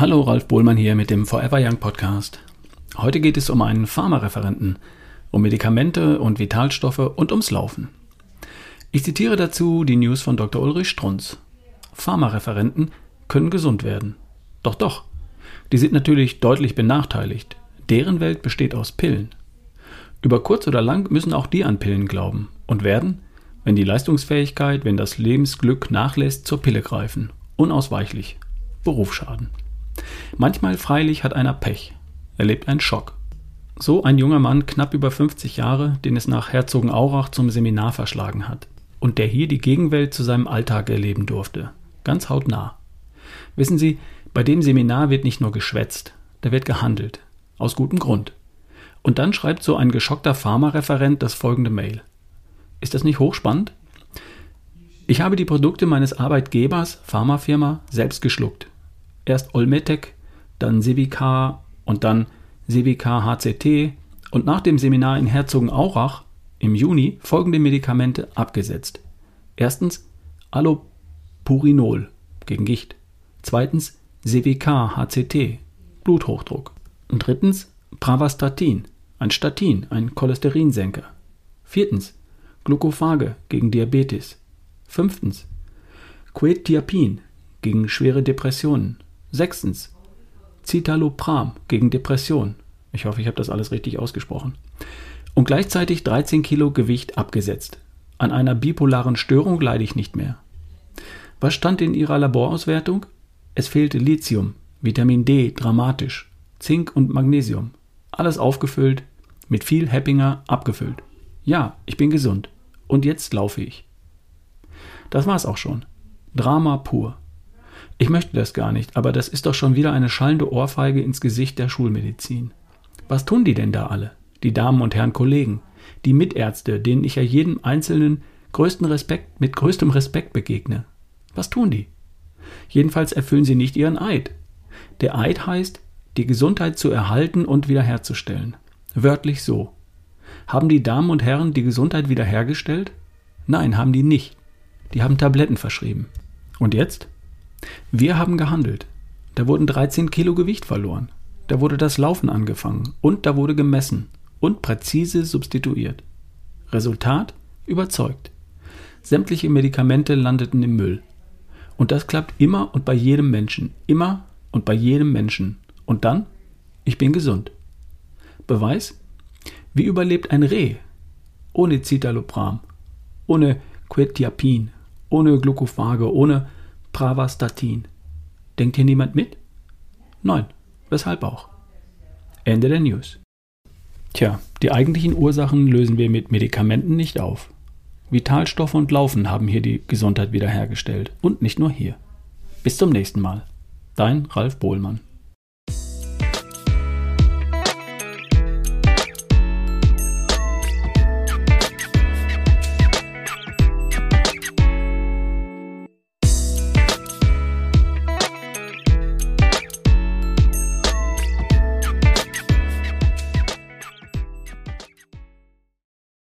Hallo, Ralf Bohlmann hier mit dem Forever Young Podcast. Heute geht es um einen Pharmareferenten, um Medikamente und Vitalstoffe und ums Laufen. Ich zitiere dazu die News von Dr. Ulrich Strunz. Pharmareferenten können gesund werden. Doch, doch. Die sind natürlich deutlich benachteiligt. Deren Welt besteht aus Pillen. Über kurz oder lang müssen auch die an Pillen glauben und werden, wenn die Leistungsfähigkeit, wenn das Lebensglück nachlässt, zur Pille greifen. Unausweichlich. Berufsschaden. Manchmal freilich hat einer Pech, erlebt einen Schock. So ein junger Mann, knapp über 50 Jahre, den es nach Herzogenaurach zum Seminar verschlagen hat und der hier die Gegenwelt zu seinem Alltag erleben durfte, ganz hautnah. Wissen Sie, bei dem Seminar wird nicht nur geschwätzt, da wird gehandelt, aus gutem Grund. Und dann schreibt so ein geschockter Pharmareferent das folgende Mail. Ist das nicht hochspannend? Ich habe die Produkte meines Arbeitgebers, Pharmafirma, selbst geschluckt erst Olmetec, dann Civica und dann Civica HCT und nach dem Seminar in Herzogenaurach im Juni folgende Medikamente abgesetzt. Erstens Allopurinol gegen Gicht. Zweitens CWK HCT, Bluthochdruck. Und drittens Pravastatin, ein Statin, ein Cholesterinsenker. Viertens Glucophage gegen Diabetes. Fünftens Quetiapin gegen schwere Depressionen. Sechstens, Citalopram gegen Depression. Ich hoffe, ich habe das alles richtig ausgesprochen. Und gleichzeitig 13 Kilo Gewicht abgesetzt. An einer bipolaren Störung leide ich nicht mehr. Was stand in Ihrer Laborauswertung? Es fehlte Lithium, Vitamin D dramatisch, Zink und Magnesium. Alles aufgefüllt, mit viel Happinger abgefüllt. Ja, ich bin gesund. Und jetzt laufe ich. Das war's auch schon. Drama pur. Ich möchte das gar nicht, aber das ist doch schon wieder eine schallende Ohrfeige ins Gesicht der Schulmedizin. Was tun die denn da alle? Die Damen und Herren Kollegen, die Mitärzte, denen ich ja jedem Einzelnen größten Respekt, mit größtem Respekt begegne. Was tun die? Jedenfalls erfüllen sie nicht ihren Eid. Der Eid heißt, die Gesundheit zu erhalten und wiederherzustellen. Wörtlich so. Haben die Damen und Herren die Gesundheit wiederhergestellt? Nein, haben die nicht. Die haben Tabletten verschrieben. Und jetzt? Wir haben gehandelt. Da wurden 13 Kilo Gewicht verloren. Da wurde das Laufen angefangen und da wurde gemessen und präzise substituiert. Resultat? Überzeugt. Sämtliche Medikamente landeten im Müll. Und das klappt immer und bei jedem Menschen. Immer und bei jedem Menschen. Und dann? Ich bin gesund. Beweis? Wie überlebt ein Reh? Ohne Citalopram, ohne Quetiapin, ohne Glucophage, ohne Pravastatin. Denkt hier niemand mit? Nein. Weshalb auch? Ende der News. Tja, die eigentlichen Ursachen lösen wir mit Medikamenten nicht auf. Vitalstoffe und Laufen haben hier die Gesundheit wiederhergestellt. Und nicht nur hier. Bis zum nächsten Mal. Dein Ralf Bohlmann.